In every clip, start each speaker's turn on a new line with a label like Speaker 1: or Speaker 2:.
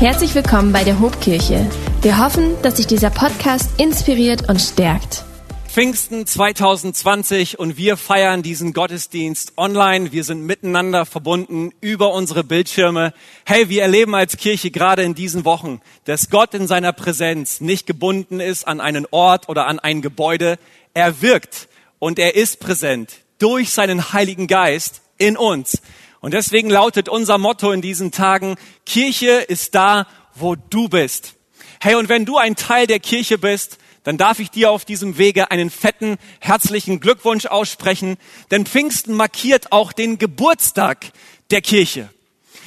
Speaker 1: Herzlich willkommen bei der Hobkirche. Wir hoffen, dass sich dieser Podcast inspiriert und stärkt.
Speaker 2: Pfingsten 2020 und wir feiern diesen Gottesdienst online. Wir sind miteinander verbunden über unsere Bildschirme. Hey, wir erleben als Kirche gerade in diesen Wochen, dass Gott in seiner Präsenz nicht gebunden ist an einen Ort oder an ein Gebäude. Er wirkt und er ist präsent durch seinen Heiligen Geist in uns. Und deswegen lautet unser Motto in diesen Tagen, Kirche ist da, wo du bist. Hey, und wenn du ein Teil der Kirche bist, dann darf ich dir auf diesem Wege einen fetten, herzlichen Glückwunsch aussprechen, denn Pfingsten markiert auch den Geburtstag der Kirche.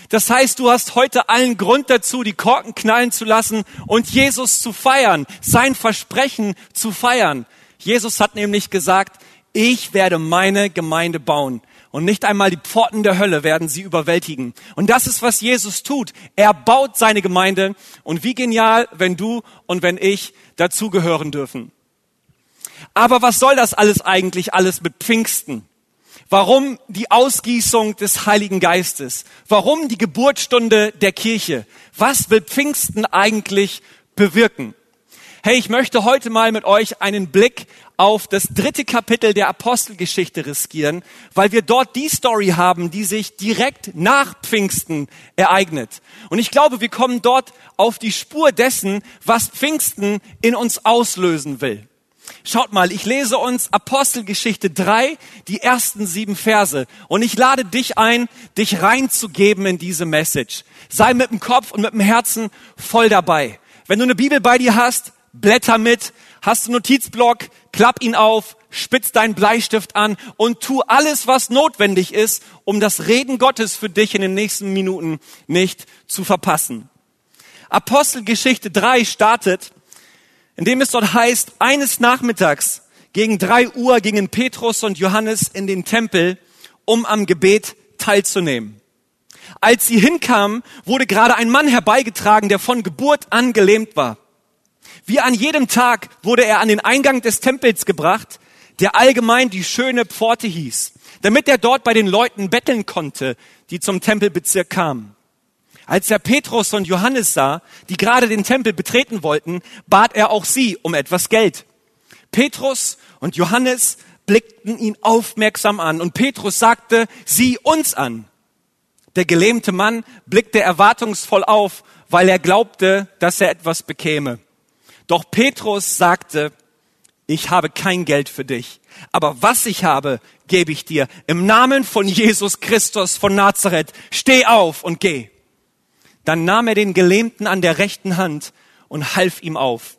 Speaker 2: Das heißt, du hast heute allen Grund dazu, die Korken knallen zu lassen und Jesus zu feiern, sein Versprechen zu feiern. Jesus hat nämlich gesagt, ich werde meine Gemeinde bauen und nicht einmal die Pforten der Hölle werden sie überwältigen. Und das ist, was Jesus tut. Er baut seine Gemeinde. Und wie genial, wenn du und wenn ich dazugehören dürfen. Aber was soll das alles eigentlich alles mit Pfingsten? Warum die Ausgießung des Heiligen Geistes? Warum die Geburtsstunde der Kirche? Was will Pfingsten eigentlich bewirken? Hey, ich möchte heute mal mit euch einen Blick auf das dritte Kapitel der Apostelgeschichte riskieren, weil wir dort die Story haben, die sich direkt nach Pfingsten ereignet. Und ich glaube, wir kommen dort auf die Spur dessen, was Pfingsten in uns auslösen will. Schaut mal, ich lese uns Apostelgeschichte 3, die ersten sieben Verse. Und ich lade dich ein, dich reinzugeben in diese Message. Sei mit dem Kopf und mit dem Herzen voll dabei. Wenn du eine Bibel bei dir hast, Blätter mit, hast du Notizblock, klapp ihn auf, spitz deinen Bleistift an und tu alles, was notwendig ist, um das Reden Gottes für dich in den nächsten Minuten nicht zu verpassen. Apostelgeschichte 3 startet, indem es dort heißt, eines Nachmittags gegen drei Uhr gingen Petrus und Johannes in den Tempel, um am Gebet teilzunehmen. Als sie hinkamen, wurde gerade ein Mann herbeigetragen, der von Geburt an gelähmt war. Wie an jedem Tag wurde er an den Eingang des Tempels gebracht, der allgemein die schöne Pforte hieß, damit er dort bei den Leuten betteln konnte, die zum Tempelbezirk kamen. Als er Petrus und Johannes sah, die gerade den Tempel betreten wollten, bat er auch sie um etwas Geld. Petrus und Johannes blickten ihn aufmerksam an und Petrus sagte, sieh uns an. Der gelähmte Mann blickte erwartungsvoll auf, weil er glaubte, dass er etwas bekäme. Doch Petrus sagte, ich habe kein Geld für dich, aber was ich habe, gebe ich dir. Im Namen von Jesus Christus von Nazareth, steh auf und geh. Dann nahm er den Gelähmten an der rechten Hand und half ihm auf.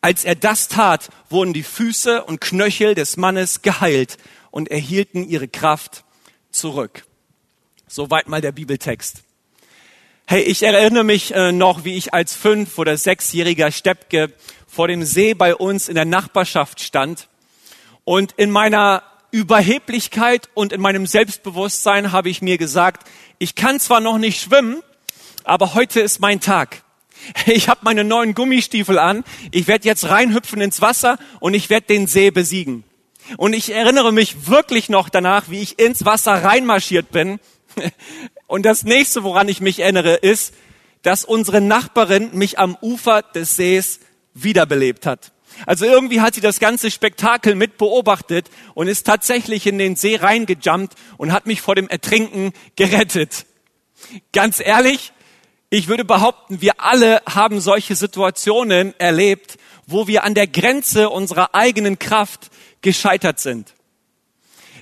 Speaker 2: Als er das tat, wurden die Füße und Knöchel des Mannes geheilt und erhielten ihre Kraft zurück. Soweit mal der Bibeltext. Hey, ich erinnere mich äh, noch, wie ich als fünf- oder sechsjähriger Steppke vor dem See bei uns in der Nachbarschaft stand. Und in meiner Überheblichkeit und in meinem Selbstbewusstsein habe ich mir gesagt, ich kann zwar noch nicht schwimmen, aber heute ist mein Tag. Ich habe meine neuen Gummistiefel an, ich werde jetzt reinhüpfen ins Wasser und ich werde den See besiegen. Und ich erinnere mich wirklich noch danach, wie ich ins Wasser reinmarschiert bin und das nächste, woran ich mich erinnere, ist, dass unsere Nachbarin mich am Ufer des Sees wiederbelebt hat. Also irgendwie hat sie das ganze Spektakel mit beobachtet und ist tatsächlich in den See reingejumpt und hat mich vor dem Ertrinken gerettet. Ganz ehrlich, ich würde behaupten, wir alle haben solche Situationen erlebt, wo wir an der Grenze unserer eigenen Kraft gescheitert sind.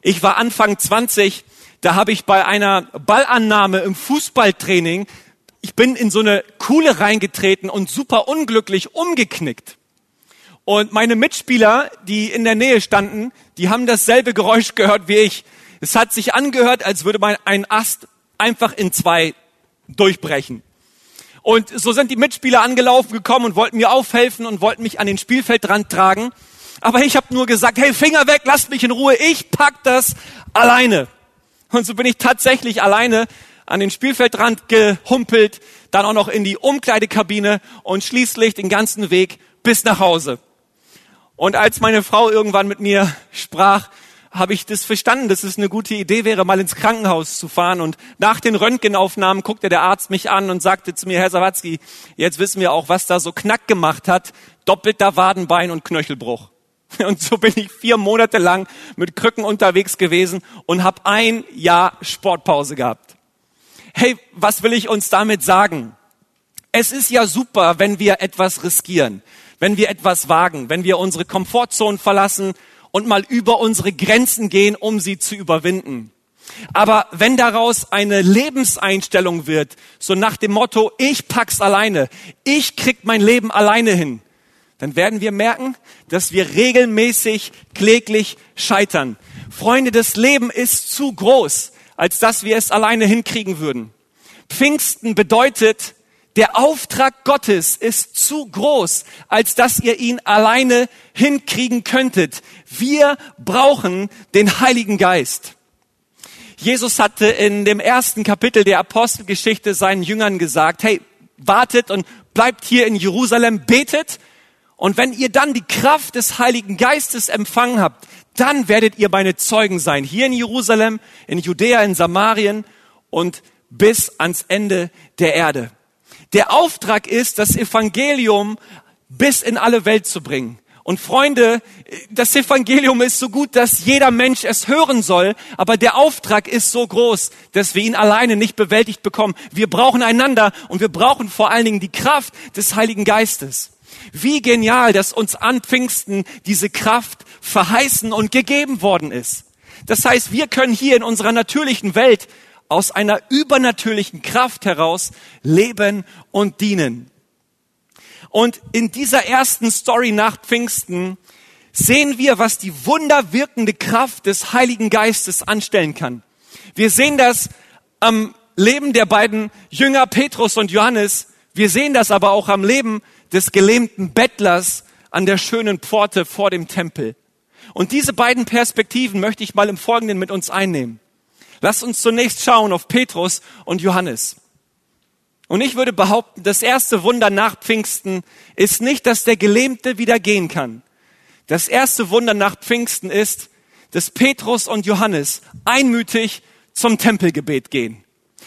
Speaker 2: Ich war Anfang 20 da habe ich bei einer Ballannahme im Fußballtraining, ich bin in so eine Kuhle reingetreten und super unglücklich umgeknickt. Und meine Mitspieler, die in der Nähe standen, die haben dasselbe Geräusch gehört wie ich. Es hat sich angehört, als würde man ein Ast einfach in zwei durchbrechen. Und so sind die Mitspieler angelaufen gekommen und wollten mir aufhelfen und wollten mich an den Spielfeldrand tragen. Aber ich habe nur gesagt, hey, Finger weg, lasst mich in Ruhe, ich pack das alleine. Und so bin ich tatsächlich alleine an den Spielfeldrand gehumpelt, dann auch noch in die Umkleidekabine und schließlich den ganzen Weg bis nach Hause. Und als meine Frau irgendwann mit mir sprach, habe ich das verstanden, dass es eine gute Idee wäre, mal ins Krankenhaus zu fahren. Und nach den Röntgenaufnahmen guckte der Arzt mich an und sagte zu mir, Herr Sawatzki, jetzt wissen wir auch, was da so knack gemacht hat. Doppelter Wadenbein und Knöchelbruch. Und so bin ich vier Monate lang mit Krücken unterwegs gewesen und habe ein Jahr Sportpause gehabt. Hey, was will ich uns damit sagen? Es ist ja super, wenn wir etwas riskieren, wenn wir etwas wagen, wenn wir unsere Komfortzone verlassen und mal über unsere Grenzen gehen, um sie zu überwinden. Aber wenn daraus eine Lebenseinstellung wird, so nach dem Motto, ich pack's alleine, ich krieg mein Leben alleine hin, dann werden wir merken, dass wir regelmäßig, kläglich scheitern. Freunde, das Leben ist zu groß, als dass wir es alleine hinkriegen würden. Pfingsten bedeutet, der Auftrag Gottes ist zu groß, als dass ihr ihn alleine hinkriegen könntet. Wir brauchen den Heiligen Geist. Jesus hatte in dem ersten Kapitel der Apostelgeschichte seinen Jüngern gesagt, hey, wartet und bleibt hier in Jerusalem, betet und wenn ihr dann die Kraft des Heiligen Geistes empfangen habt, dann werdet ihr meine Zeugen sein. Hier in Jerusalem, in Judäa, in Samarien und bis ans Ende der Erde. Der Auftrag ist, das Evangelium bis in alle Welt zu bringen. Und Freunde, das Evangelium ist so gut, dass jeder Mensch es hören soll, aber der Auftrag ist so groß, dass wir ihn alleine nicht bewältigt bekommen. Wir brauchen einander und wir brauchen vor allen Dingen die Kraft des Heiligen Geistes. Wie genial, dass uns an Pfingsten diese Kraft verheißen und gegeben worden ist. Das heißt, wir können hier in unserer natürlichen Welt aus einer übernatürlichen Kraft heraus leben und dienen. Und in dieser ersten Story nach Pfingsten sehen wir, was die wunderwirkende Kraft des Heiligen Geistes anstellen kann. Wir sehen das am Leben der beiden Jünger Petrus und Johannes. Wir sehen das aber auch am Leben des gelähmten Bettlers an der schönen Pforte vor dem Tempel. Und diese beiden Perspektiven möchte ich mal im Folgenden mit uns einnehmen. Lasst uns zunächst schauen auf Petrus und Johannes. Und ich würde behaupten, das erste Wunder nach Pfingsten ist nicht, dass der Gelähmte wieder gehen kann. Das erste Wunder nach Pfingsten ist, dass Petrus und Johannes einmütig zum Tempelgebet gehen.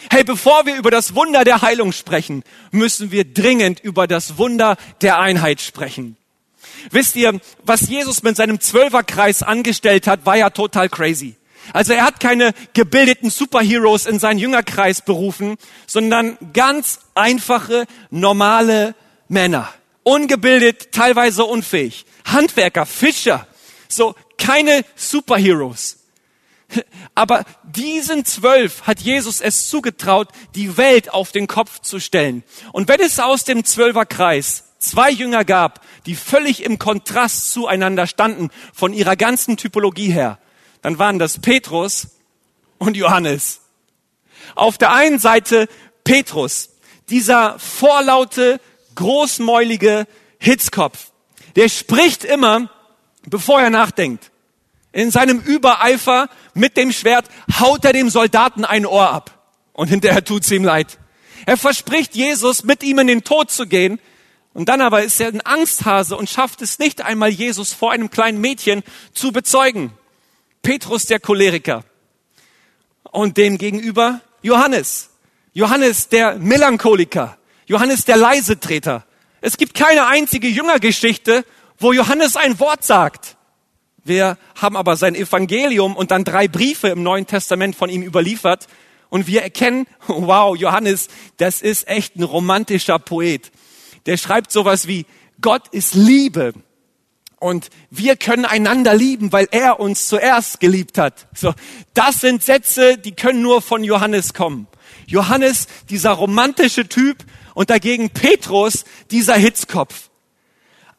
Speaker 2: Hey, bevor wir über das Wunder der Heilung sprechen, müssen wir dringend über das Wunder der Einheit sprechen. Wisst ihr, was Jesus mit seinem Zwölferkreis angestellt hat, war ja total crazy. Also er hat keine gebildeten Superheroes in seinen Jüngerkreis berufen, sondern ganz einfache, normale Männer. Ungebildet, teilweise unfähig. Handwerker, Fischer. So, keine Superheroes. Aber diesen zwölf hat Jesus es zugetraut, die Welt auf den Kopf zu stellen. Und wenn es aus dem Zwölferkreis zwei Jünger gab, die völlig im Kontrast zueinander standen, von ihrer ganzen Typologie her, dann waren das Petrus und Johannes. Auf der einen Seite Petrus, dieser vorlaute, großmäulige Hitzkopf, der spricht immer, bevor er nachdenkt. In seinem Übereifer mit dem Schwert haut er dem Soldaten ein Ohr ab. Und hinterher tut's ihm leid. Er verspricht Jesus, mit ihm in den Tod zu gehen. Und dann aber ist er ein Angsthase und schafft es nicht einmal, Jesus vor einem kleinen Mädchen zu bezeugen. Petrus der Choleriker. Und dem gegenüber Johannes. Johannes der Melancholiker. Johannes der Leisetreter. Es gibt keine einzige Jüngergeschichte, wo Johannes ein Wort sagt. Wir haben aber sein Evangelium und dann drei Briefe im Neuen Testament von ihm überliefert. Und wir erkennen, wow, Johannes, das ist echt ein romantischer Poet. Der schreibt sowas wie, Gott ist Liebe. Und wir können einander lieben, weil er uns zuerst geliebt hat. So, das sind Sätze, die können nur von Johannes kommen. Johannes, dieser romantische Typ und dagegen Petrus, dieser Hitzkopf.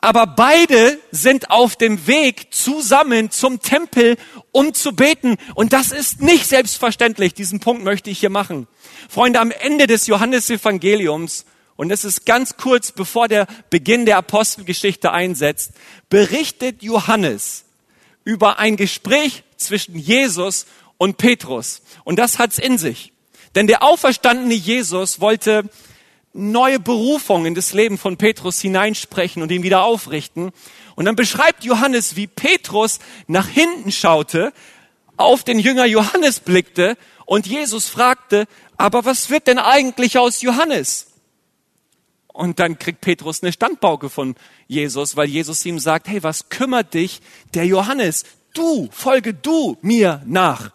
Speaker 2: Aber beide sind auf dem Weg zusammen zum Tempel, um zu beten. Und das ist nicht selbstverständlich. Diesen Punkt möchte ich hier machen. Freunde, am Ende des Johannesevangeliums, und es ist ganz kurz bevor der Beginn der Apostelgeschichte einsetzt, berichtet Johannes über ein Gespräch zwischen Jesus und Petrus. Und das hat's in sich. Denn der auferstandene Jesus wollte neue Berufung in das Leben von Petrus hineinsprechen und ihn wieder aufrichten. Und dann beschreibt Johannes, wie Petrus nach hinten schaute, auf den Jünger Johannes blickte und Jesus fragte, aber was wird denn eigentlich aus Johannes? Und dann kriegt Petrus eine Standbauke von Jesus, weil Jesus ihm sagt, hey, was kümmert dich der Johannes? Du, folge du mir nach.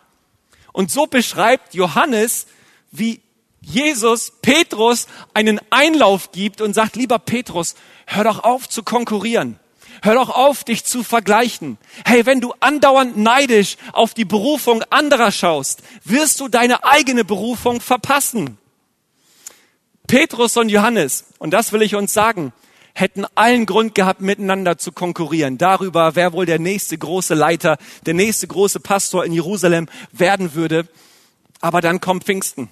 Speaker 2: Und so beschreibt Johannes, wie Jesus Petrus einen Einlauf gibt und sagt, lieber Petrus, hör doch auf zu konkurrieren. Hör doch auf, dich zu vergleichen. Hey, wenn du andauernd neidisch auf die Berufung anderer schaust, wirst du deine eigene Berufung verpassen. Petrus und Johannes, und das will ich uns sagen, hätten allen Grund gehabt, miteinander zu konkurrieren. Darüber, wer wohl der nächste große Leiter, der nächste große Pastor in Jerusalem werden würde. Aber dann kommt Pfingsten.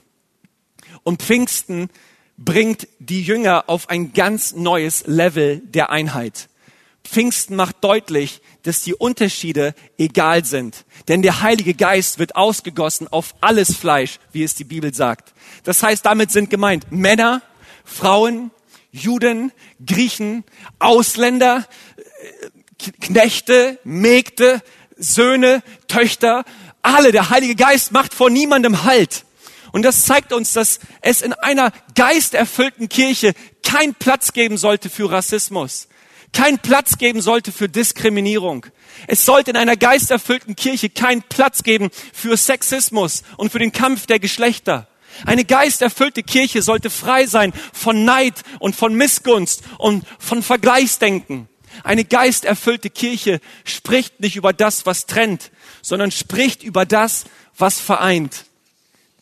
Speaker 2: Und Pfingsten bringt die Jünger auf ein ganz neues Level der Einheit. Pfingsten macht deutlich, dass die Unterschiede egal sind. Denn der Heilige Geist wird ausgegossen auf alles Fleisch, wie es die Bibel sagt. Das heißt, damit sind gemeint Männer, Frauen, Juden, Griechen, Ausländer, Knechte, Mägde, Söhne, Töchter, alle. Der Heilige Geist macht vor niemandem Halt. Und das zeigt uns, dass es in einer geisterfüllten Kirche keinen Platz geben sollte für Rassismus keinen Platz geben sollte für Diskriminierung. Es sollte in einer geisterfüllten Kirche keinen Platz geben für Sexismus und für den Kampf der Geschlechter. Eine geisterfüllte Kirche sollte frei sein von Neid und von Missgunst und von Vergleichsdenken. Eine geisterfüllte Kirche spricht nicht über das, was trennt, sondern spricht über das, was vereint.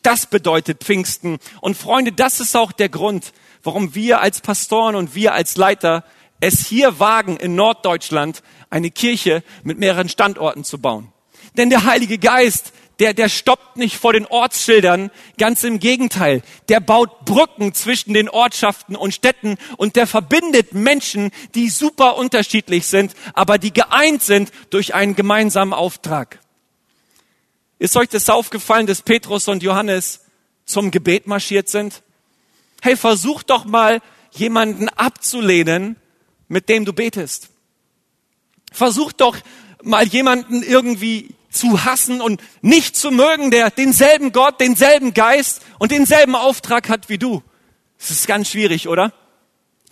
Speaker 2: Das bedeutet Pfingsten. Und Freunde, das ist auch der Grund, warum wir als Pastoren und wir als Leiter es hier wagen, in Norddeutschland eine Kirche mit mehreren Standorten zu bauen. Denn der Heilige Geist, der, der stoppt nicht vor den Ortsschildern, ganz im Gegenteil. Der baut Brücken zwischen den Ortschaften und Städten und der verbindet Menschen, die super unterschiedlich sind, aber die geeint sind durch einen gemeinsamen Auftrag. Ist euch das aufgefallen, dass Petrus und Johannes zum Gebet marschiert sind? Hey, versucht doch mal jemanden abzulehnen, mit dem du betest. Versuch doch mal jemanden irgendwie zu hassen und nicht zu mögen, der denselben Gott, denselben Geist und denselben Auftrag hat wie du. Das ist ganz schwierig, oder?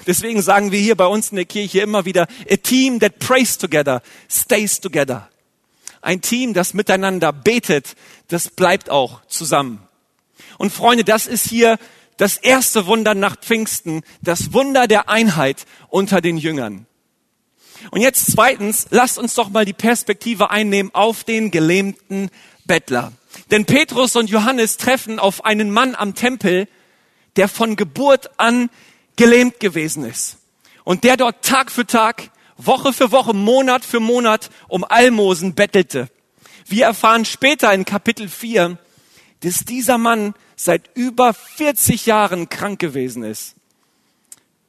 Speaker 2: Deswegen sagen wir hier bei uns in der Kirche immer wieder, a team that prays together, stays together. Ein Team, das miteinander betet, das bleibt auch zusammen. Und Freunde, das ist hier das erste Wunder nach Pfingsten, das Wunder der Einheit unter den Jüngern. Und jetzt zweitens, lasst uns doch mal die Perspektive einnehmen auf den gelähmten Bettler. Denn Petrus und Johannes treffen auf einen Mann am Tempel, der von Geburt an gelähmt gewesen ist. Und der dort Tag für Tag, Woche für Woche, Monat für Monat um Almosen bettelte. Wir erfahren später in Kapitel 4, dass dieser Mann seit über 40 Jahren krank gewesen ist.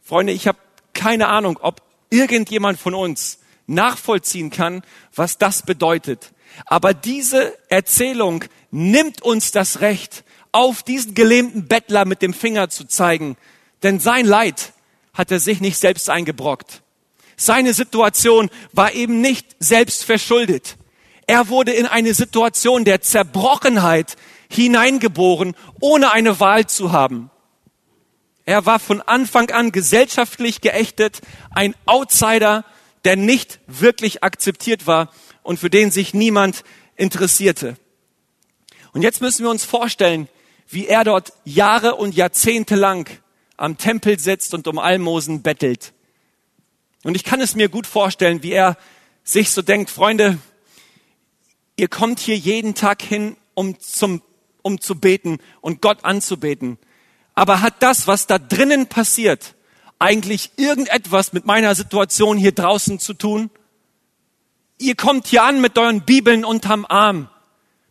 Speaker 2: Freunde, ich habe keine Ahnung, ob irgendjemand von uns nachvollziehen kann, was das bedeutet. Aber diese Erzählung nimmt uns das Recht, auf diesen gelähmten Bettler mit dem Finger zu zeigen. Denn sein Leid hat er sich nicht selbst eingebrockt. Seine Situation war eben nicht selbst verschuldet. Er wurde in eine Situation der Zerbrochenheit hineingeboren, ohne eine Wahl zu haben. Er war von Anfang an gesellschaftlich geächtet, ein Outsider, der nicht wirklich akzeptiert war und für den sich niemand interessierte. Und jetzt müssen wir uns vorstellen, wie er dort Jahre und Jahrzehnte lang am Tempel sitzt und um Almosen bettelt. Und ich kann es mir gut vorstellen, wie er sich so denkt, Freunde, ihr kommt hier jeden Tag hin, um zum um zu beten und Gott anzubeten. Aber hat das, was da drinnen passiert, eigentlich irgendetwas mit meiner Situation hier draußen zu tun? Ihr kommt hier an mit euren Bibeln unterm Arm,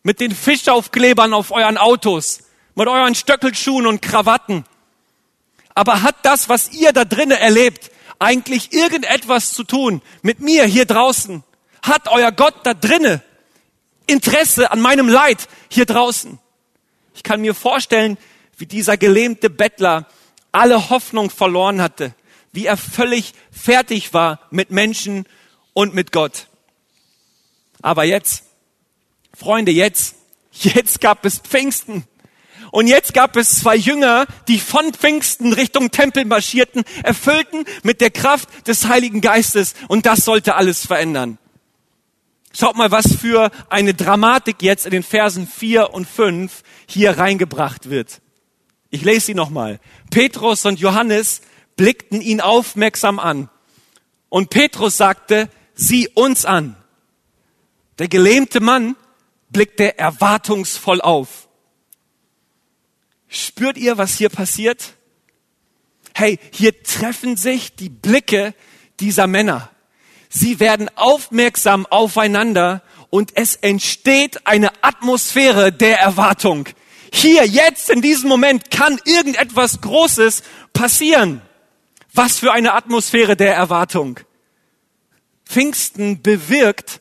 Speaker 2: mit den Fischaufklebern auf euren Autos, mit euren Stöckelschuhen und Krawatten. Aber hat das, was ihr da drinnen erlebt, eigentlich irgendetwas zu tun mit mir hier draußen? Hat euer Gott da drinnen Interesse an meinem Leid hier draußen? Ich kann mir vorstellen, wie dieser gelähmte Bettler alle Hoffnung verloren hatte, wie er völlig fertig war mit Menschen und mit Gott. Aber jetzt, Freunde, jetzt, jetzt gab es Pfingsten. Und jetzt gab es zwei Jünger, die von Pfingsten Richtung Tempel marschierten, erfüllten mit der Kraft des Heiligen Geistes. Und das sollte alles verändern. Schaut mal, was für eine Dramatik jetzt in den Versen 4 und 5 hier reingebracht wird. Ich lese sie nochmal. Petrus und Johannes blickten ihn aufmerksam an. Und Petrus sagte, sieh uns an. Der gelähmte Mann blickte erwartungsvoll auf. Spürt ihr, was hier passiert? Hey, hier treffen sich die Blicke dieser Männer. Sie werden aufmerksam aufeinander und es entsteht eine Atmosphäre der Erwartung. Hier, jetzt, in diesem Moment kann irgendetwas Großes passieren. Was für eine Atmosphäre der Erwartung. Pfingsten bewirkt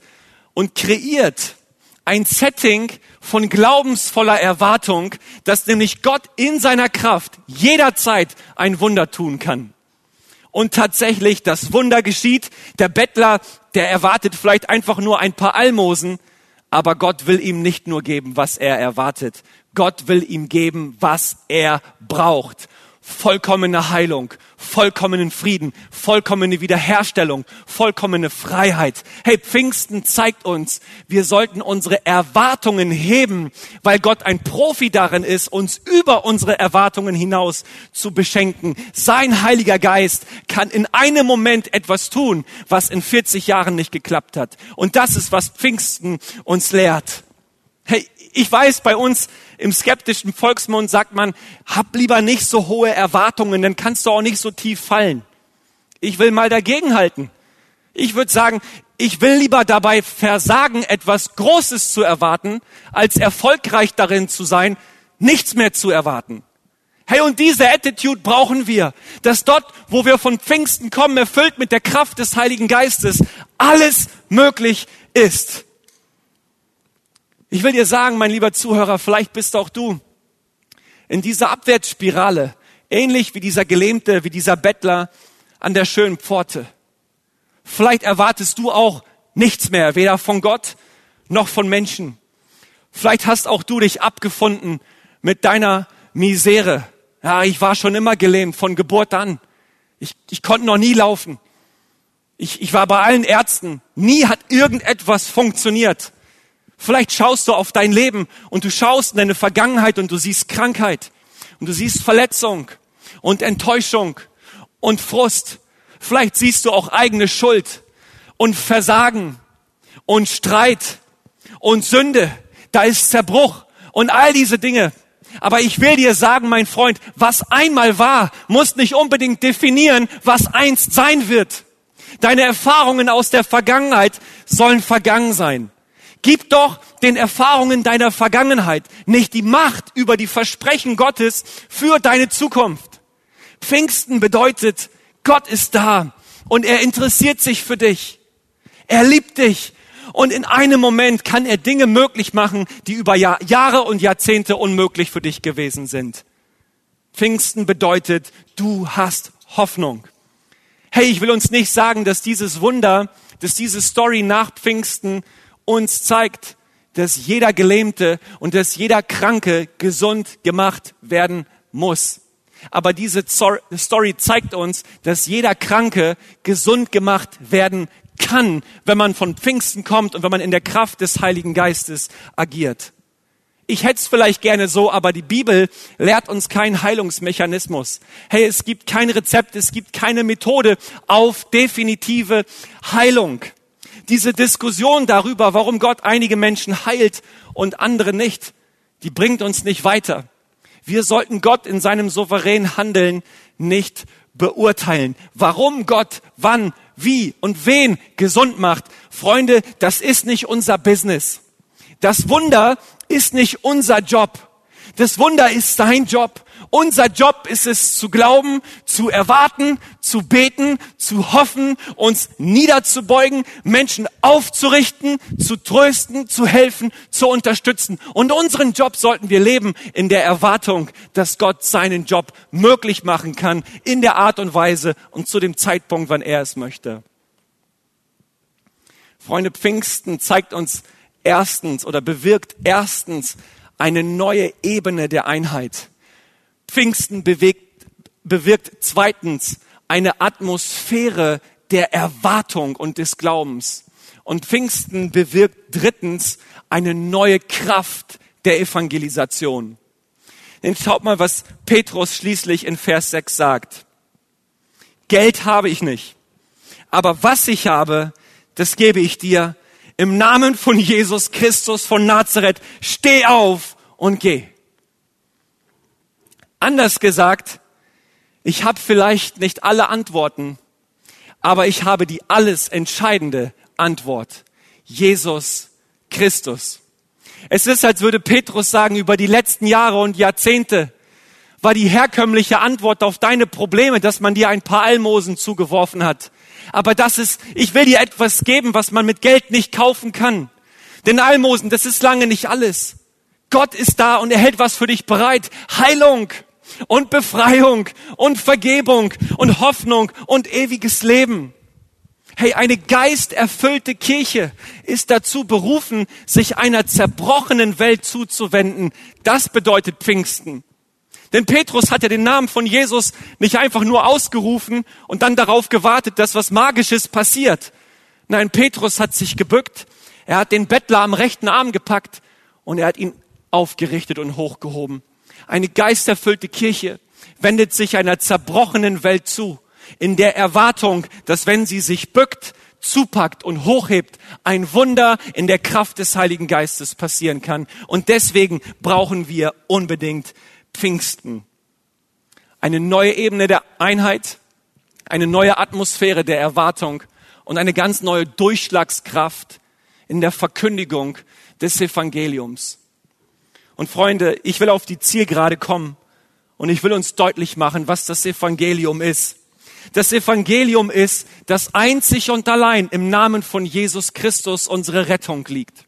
Speaker 2: und kreiert ein Setting von glaubensvoller Erwartung, dass nämlich Gott in seiner Kraft jederzeit ein Wunder tun kann. Und tatsächlich, das Wunder geschieht. Der Bettler, der erwartet vielleicht einfach nur ein paar Almosen, aber Gott will ihm nicht nur geben, was er erwartet. Gott will ihm geben, was er braucht vollkommene Heilung, vollkommenen Frieden, vollkommene Wiederherstellung, vollkommene Freiheit. Hey, Pfingsten zeigt uns, wir sollten unsere Erwartungen heben, weil Gott ein Profi darin ist, uns über unsere Erwartungen hinaus zu beschenken. Sein Heiliger Geist kann in einem Moment etwas tun, was in 40 Jahren nicht geklappt hat. Und das ist, was Pfingsten uns lehrt. Hey, ich weiß, bei uns im skeptischen Volksmund sagt man, hab lieber nicht so hohe Erwartungen, dann kannst du auch nicht so tief fallen. Ich will mal dagegenhalten. Ich würde sagen, ich will lieber dabei versagen, etwas Großes zu erwarten, als erfolgreich darin zu sein, nichts mehr zu erwarten. Hey, und diese Attitude brauchen wir, dass dort, wo wir von Pfingsten kommen, erfüllt mit der Kraft des Heiligen Geistes, alles möglich ist. Ich will dir sagen, mein lieber Zuhörer, vielleicht bist auch du in dieser Abwärtsspirale, ähnlich wie dieser Gelähmte, wie dieser Bettler an der schönen Pforte. Vielleicht erwartest du auch nichts mehr, weder von Gott noch von Menschen. Vielleicht hast auch du dich abgefunden mit deiner Misere. Ja, ich war schon immer gelähmt, von Geburt an. Ich, ich konnte noch nie laufen. Ich, ich war bei allen Ärzten. Nie hat irgendetwas funktioniert. Vielleicht schaust du auf dein Leben und du schaust in deine Vergangenheit und du siehst Krankheit und du siehst Verletzung und Enttäuschung und Frust. Vielleicht siehst du auch eigene Schuld und Versagen und Streit und Sünde. Da ist Zerbruch und all diese Dinge. Aber ich will dir sagen, mein Freund, was einmal war, muss nicht unbedingt definieren, was einst sein wird. Deine Erfahrungen aus der Vergangenheit sollen vergangen sein. Gib doch den Erfahrungen deiner Vergangenheit nicht die Macht über die Versprechen Gottes für deine Zukunft. Pfingsten bedeutet, Gott ist da und er interessiert sich für dich. Er liebt dich und in einem Moment kann er Dinge möglich machen, die über Jahre und Jahrzehnte unmöglich für dich gewesen sind. Pfingsten bedeutet, du hast Hoffnung. Hey, ich will uns nicht sagen, dass dieses Wunder, dass diese Story nach Pfingsten uns zeigt, dass jeder Gelähmte und dass jeder Kranke gesund gemacht werden muss. Aber diese Story zeigt uns, dass jeder Kranke gesund gemacht werden kann, wenn man von Pfingsten kommt und wenn man in der Kraft des Heiligen Geistes agiert. Ich hätte es vielleicht gerne so, aber die Bibel lehrt uns keinen Heilungsmechanismus. Hey, es gibt kein Rezept, es gibt keine Methode auf definitive Heilung diese Diskussion darüber, warum Gott einige Menschen heilt und andere nicht, die bringt uns nicht weiter. Wir sollten Gott in seinem souveränen Handeln nicht beurteilen. Warum Gott wann, wie und wen gesund macht. Freunde, das ist nicht unser Business. Das Wunder ist nicht unser Job. Das Wunder ist sein Job. Unser Job ist es zu glauben, zu erwarten, zu beten, zu hoffen, uns niederzubeugen, Menschen aufzurichten, zu trösten, zu helfen, zu unterstützen. Und unseren Job sollten wir leben in der Erwartung, dass Gott seinen Job möglich machen kann, in der Art und Weise und zu dem Zeitpunkt, wann er es möchte. Freunde, Pfingsten zeigt uns erstens oder bewirkt erstens eine neue Ebene der Einheit. Pfingsten bewegt, bewirkt zweitens eine Atmosphäre der Erwartung und des Glaubens. Und Pfingsten bewirkt drittens eine neue Kraft der Evangelisation. Denn schaut mal, was Petrus schließlich in Vers 6 sagt. Geld habe ich nicht, aber was ich habe, das gebe ich dir. Im Namen von Jesus Christus von Nazareth, steh auf und geh. Anders gesagt, ich habe vielleicht nicht alle Antworten, aber ich habe die alles entscheidende Antwort. Jesus Christus. Es ist, als würde Petrus sagen, über die letzten Jahre und Jahrzehnte war die herkömmliche Antwort auf deine Probleme, dass man dir ein paar Almosen zugeworfen hat. Aber das ist, ich will dir etwas geben, was man mit Geld nicht kaufen kann. Denn Almosen, das ist lange nicht alles. Gott ist da und er hält was für dich bereit. Heilung und Befreiung und Vergebung und Hoffnung und ewiges Leben. Hey, eine geisterfüllte Kirche ist dazu berufen, sich einer zerbrochenen Welt zuzuwenden. Das bedeutet Pfingsten. Denn Petrus hat ja den Namen von Jesus nicht einfach nur ausgerufen und dann darauf gewartet, dass was Magisches passiert. Nein, Petrus hat sich gebückt, er hat den Bettler am rechten Arm gepackt und er hat ihn aufgerichtet und hochgehoben. Eine geisterfüllte Kirche wendet sich einer zerbrochenen Welt zu, in der Erwartung, dass wenn sie sich bückt, zupackt und hochhebt, ein Wunder in der Kraft des Heiligen Geistes passieren kann. Und deswegen brauchen wir unbedingt Pfingsten. Eine neue Ebene der Einheit, eine neue Atmosphäre der Erwartung und eine ganz neue Durchschlagskraft in der Verkündigung des Evangeliums. Und Freunde, ich will auf die Zielgerade kommen und ich will uns deutlich machen, was das Evangelium ist. Das Evangelium ist, dass einzig und allein im Namen von Jesus Christus unsere Rettung liegt.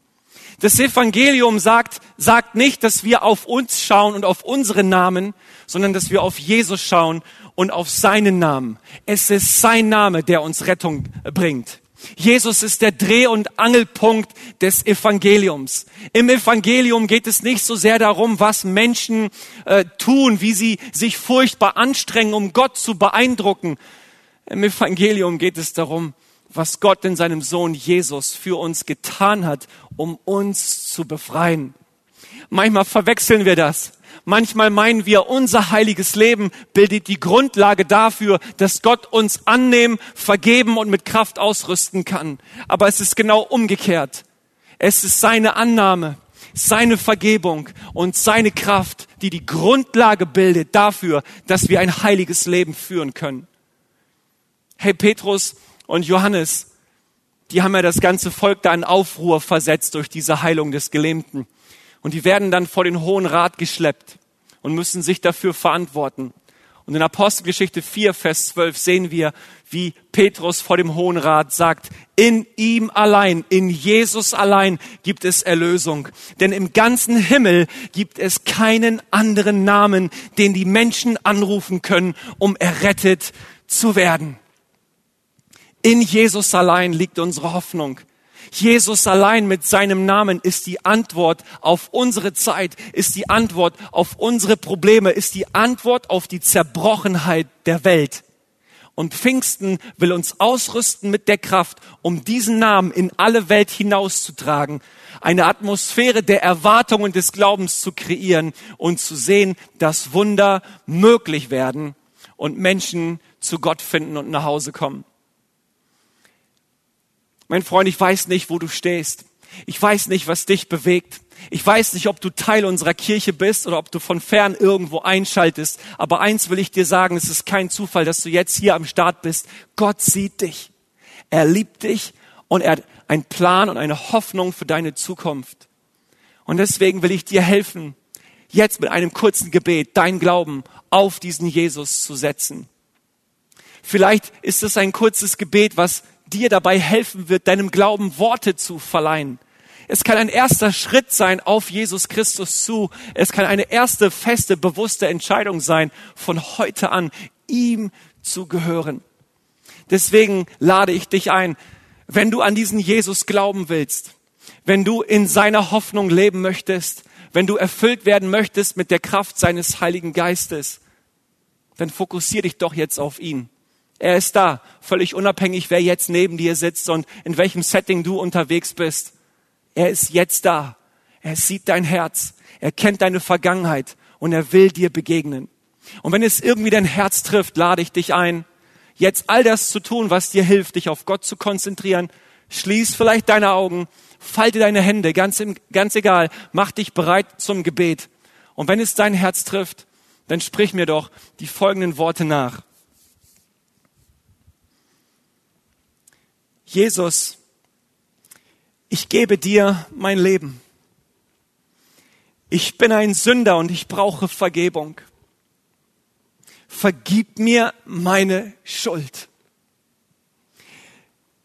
Speaker 2: Das Evangelium sagt, sagt nicht, dass wir auf uns schauen und auf unseren Namen, sondern dass wir auf Jesus schauen und auf seinen Namen. Es ist sein Name, der uns Rettung bringt. Jesus ist der Dreh- und Angelpunkt des Evangeliums. Im Evangelium geht es nicht so sehr darum, was Menschen äh, tun, wie sie sich furchtbar anstrengen, um Gott zu beeindrucken. Im Evangelium geht es darum, was Gott in seinem Sohn Jesus für uns getan hat, um uns zu befreien. Manchmal verwechseln wir das. Manchmal meinen wir, unser heiliges Leben bildet die Grundlage dafür, dass Gott uns annehmen, vergeben und mit Kraft ausrüsten kann. Aber es ist genau umgekehrt. Es ist seine Annahme, seine Vergebung und seine Kraft, die die Grundlage bildet dafür, dass wir ein heiliges Leben führen können. Hey, Petrus und Johannes, die haben ja das ganze Volk da in Aufruhr versetzt durch diese Heilung des Gelähmten. Und die werden dann vor den Hohen Rat geschleppt und müssen sich dafür verantworten. Und in Apostelgeschichte 4, Vers 12 sehen wir, wie Petrus vor dem Hohen Rat sagt, in ihm allein, in Jesus allein gibt es Erlösung. Denn im ganzen Himmel gibt es keinen anderen Namen, den die Menschen anrufen können, um errettet zu werden. In Jesus allein liegt unsere Hoffnung. Jesus allein mit seinem Namen ist die Antwort auf unsere Zeit, ist die Antwort auf unsere Probleme, ist die Antwort auf die Zerbrochenheit der Welt. Und Pfingsten will uns ausrüsten mit der Kraft, um diesen Namen in alle Welt hinauszutragen, eine Atmosphäre der Erwartung und des Glaubens zu kreieren und zu sehen, dass Wunder möglich werden und Menschen zu Gott finden und nach Hause kommen. Mein Freund, ich weiß nicht, wo du stehst. Ich weiß nicht, was dich bewegt. Ich weiß nicht, ob du Teil unserer Kirche bist oder ob du von fern irgendwo einschaltest. Aber eins will ich dir sagen, es ist kein Zufall, dass du jetzt hier am Start bist. Gott sieht dich. Er liebt dich und er hat einen Plan und eine Hoffnung für deine Zukunft. Und deswegen will ich dir helfen, jetzt mit einem kurzen Gebet dein Glauben auf diesen Jesus zu setzen. Vielleicht ist es ein kurzes Gebet, was dir dabei helfen wird, deinem Glauben Worte zu verleihen. Es kann ein erster Schritt sein auf Jesus Christus zu. Es kann eine erste feste, bewusste Entscheidung sein, von heute an ihm zu gehören. Deswegen lade ich dich ein, wenn du an diesen Jesus glauben willst, Wenn du in seiner Hoffnung leben möchtest, wenn du erfüllt werden möchtest mit der Kraft seines Heiligen Geistes, dann fokussier dich doch jetzt auf ihn. Er ist da, völlig unabhängig, wer jetzt neben dir sitzt und in welchem Setting du unterwegs bist. Er ist jetzt da. Er sieht dein Herz. Er kennt deine Vergangenheit und er will dir begegnen. Und wenn es irgendwie dein Herz trifft, lade ich dich ein, jetzt all das zu tun, was dir hilft, dich auf Gott zu konzentrieren. Schließ vielleicht deine Augen, falte deine Hände, ganz, ganz egal, mach dich bereit zum Gebet. Und wenn es dein Herz trifft, dann sprich mir doch die folgenden Worte nach. Jesus, ich gebe dir mein Leben. Ich bin ein Sünder und ich brauche Vergebung vergib mir meine Schuld.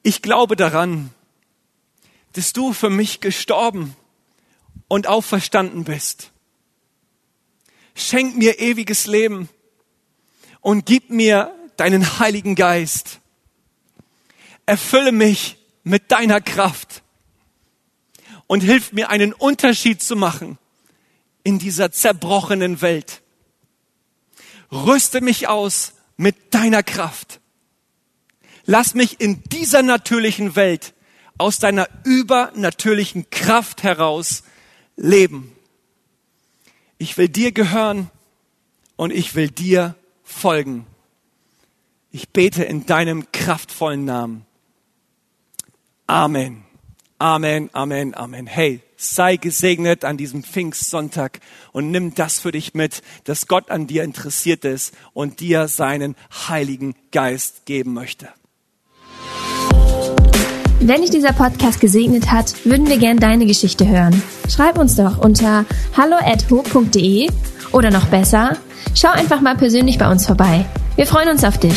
Speaker 2: Ich glaube daran, dass du für mich gestorben und auferstanden bist. Schenk mir ewiges Leben und gib mir deinen Heiligen Geist. Erfülle mich mit deiner Kraft und hilf mir einen Unterschied zu machen in dieser zerbrochenen Welt rüste mich aus mit deiner Kraft. Lass mich in dieser natürlichen Welt aus deiner übernatürlichen Kraft heraus leben. Ich will dir gehören und ich will dir folgen. Ich bete in deinem kraftvollen Namen. Amen. Amen, Amen, Amen. Hey, sei gesegnet an diesem Pfingstsonntag und nimm das für dich mit, dass Gott an dir interessiert ist und dir seinen Heiligen Geist geben möchte.
Speaker 1: Wenn dich dieser Podcast gesegnet hat, würden wir gern deine Geschichte hören. Schreib uns doch unter hallo@ho.de oder noch besser, schau einfach mal persönlich bei uns vorbei. Wir freuen uns auf dich.